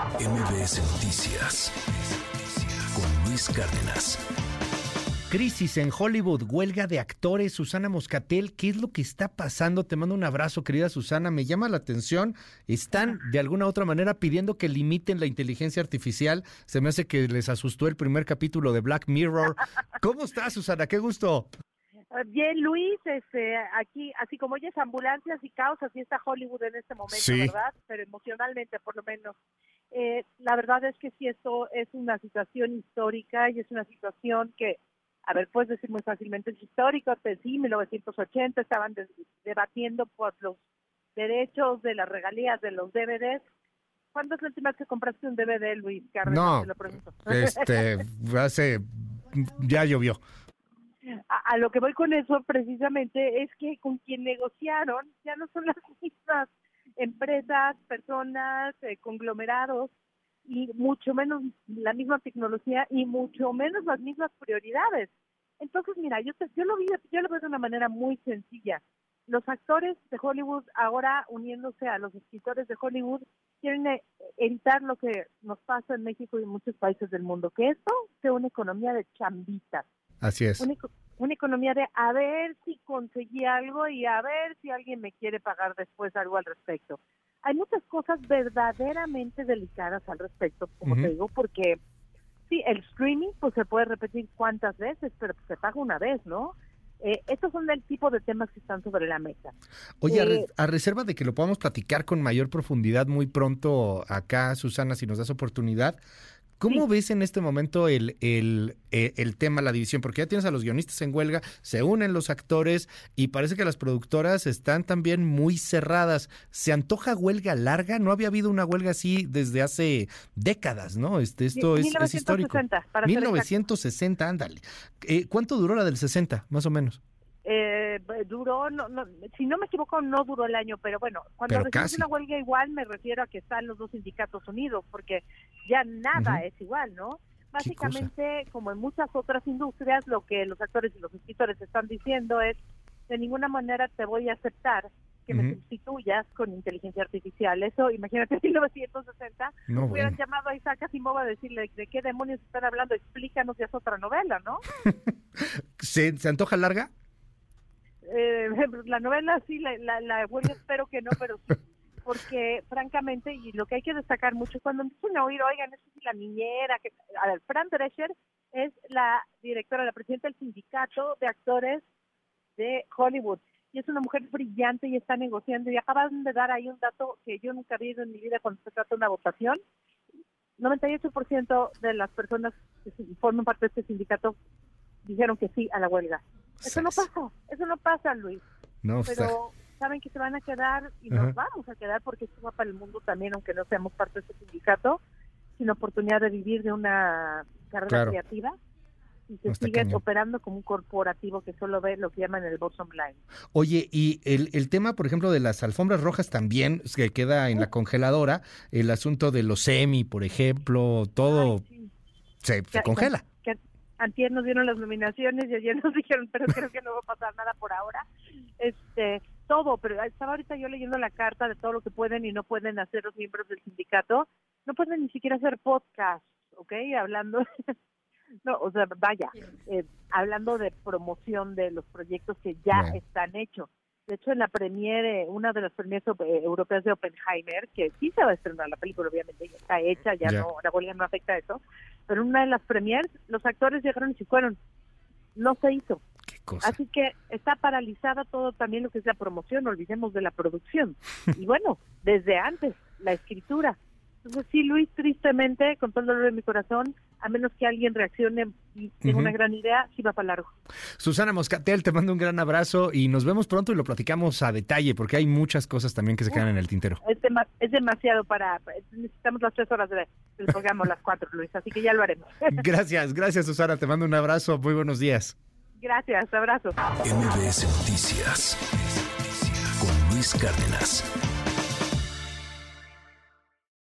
MBS Noticias con Luis Cárdenas. Crisis en Hollywood, huelga de actores. Susana Moscatel, ¿qué es lo que está pasando? Te mando un abrazo, querida Susana. Me llama la atención. Están de alguna u otra manera pidiendo que limiten la inteligencia artificial. Se me hace que les asustó el primer capítulo de Black Mirror. ¿Cómo estás, Susana? Qué gusto. Bien, Luis, este, aquí, así como oyes ambulancias y caos, así está Hollywood en este momento, ¿verdad? Pero emocionalmente, por lo menos. Eh, la verdad es que sí, esto es una situación histórica y es una situación que, a ver, puedes decir muy fácilmente, es histórico, sí, 1980 estaban debatiendo por los derechos de las regalías de los DVDs. ¿Cuándo es la última vez que compraste un DVD, Luis No, este, hace, ya llovió. A, lo que voy con eso precisamente es que con quien negociaron ya no son las mismas empresas, personas, eh, conglomerados y mucho menos la misma tecnología y mucho menos las mismas prioridades. Entonces, mira, yo yo lo vi yo lo veo de una manera muy sencilla. Los actores de Hollywood ahora uniéndose a los escritores de Hollywood quieren eh, evitar lo que nos pasa en México y en muchos países del mundo, que esto sea una economía de chambitas Así es. Una, economía de a ver si conseguí algo y a ver si alguien me quiere pagar después algo al respecto. Hay muchas cosas verdaderamente delicadas al respecto, como te digo, porque sí, el streaming pues se puede repetir cuántas veces, pero se paga una vez, ¿no? Eh, estos son el tipo de temas que están sobre la mesa. Oye, a, eh, a, reserva de que lo podamos platicar con mayor profundidad muy pronto acá, Susana, si nos das oportunidad, ¿Cómo ves en este momento el, el, eh, el, tema, la división? Porque ya tienes a los guionistas en huelga, se unen los actores y parece que las productoras están también muy cerradas. ¿Se antoja huelga larga? No había habido una huelga así desde hace décadas, ¿no? Este, esto es, es, histórico. Para 1960, ándale. Eh, ¿Cuánto duró la del 60, más o menos? Eh, duró, no, no, si no me equivoco, no duró el año, pero bueno, cuando decimos una huelga igual me refiero a que están los dos sindicatos unidos, porque ya nada es igual, ¿no? Básicamente, como en muchas otras industrias, lo que los actores y los escritores están diciendo es, de ninguna manera te voy a aceptar que me sustituyas con inteligencia artificial. Eso, imagínate, en 1960 no, hubieran llamado a Isaac Asimov a decirle de qué demonios están hablando, explícanos, ya es otra novela, ¿no? ¿Se, ¿Se antoja larga? Eh, la novela sí, la, la, la espero que no, pero sí, porque francamente, y lo que hay que destacar mucho, cuando empiezan a oír, oigan, eso es la niñera, que, a ver, Fran Drescher es la directora, la presidenta del sindicato de actores de Hollywood, y es una mujer brillante y está negociando, y acaban de dar ahí un dato que yo nunca había visto en mi vida cuando se trata de una votación, 98% de las personas que forman parte de este sindicato dijeron que sí a la huelga. Eso no pasa, eso no pasa, Luis. No, pero saben que se van a quedar y nos vamos a quedar porque esto va para el mundo también, aunque no seamos parte de ese sindicato, sin oportunidad de vivir de una carrera creativa y se siguen operando como un corporativo que solo ve lo que llaman el bottom line. Oye, y el, el tema, por ejemplo, de las alfombras rojas también, que queda en la congeladora, el asunto de los semi, por ejemplo, todo se, congela antier nos dieron las nominaciones y ayer nos dijeron, pero creo que no va a pasar nada por ahora. Este, todo, pero estaba ahorita yo leyendo la carta de todo lo que pueden y no pueden hacer los miembros del sindicato. No pueden ni siquiera hacer podcast, ¿ok? Hablando, no, o sea, vaya, eh, hablando de promoción de los proyectos que ya están hechos. De hecho, en la premiere, una de las premieres eh, europeas de Oppenheimer, que sí se va a estrenar la película, obviamente ya está hecha, ya no, la huelga no afecta a eso, pero en una de las premieres los actores llegaron y se fueron. No se hizo. Así que está paralizada todo también lo que es la promoción, olvidemos de la producción. y bueno, desde antes, la escritura, entonces sí, Luis, tristemente, con todo el dolor de mi corazón, a menos que alguien reaccione y tenga una gran idea, sí va para largo. Susana Moscatel, te mando un gran abrazo y nos vemos pronto y lo platicamos a detalle, porque hay muchas cosas también que se quedan en el tintero. Es, demasiado para... Necesitamos las tres horas del programa, las cuatro, Luis, así que ya lo haremos. gracias, gracias, Susana, te mando un abrazo, muy buenos días. Gracias, abrazo. MBS Noticias con Luis Cárdenas.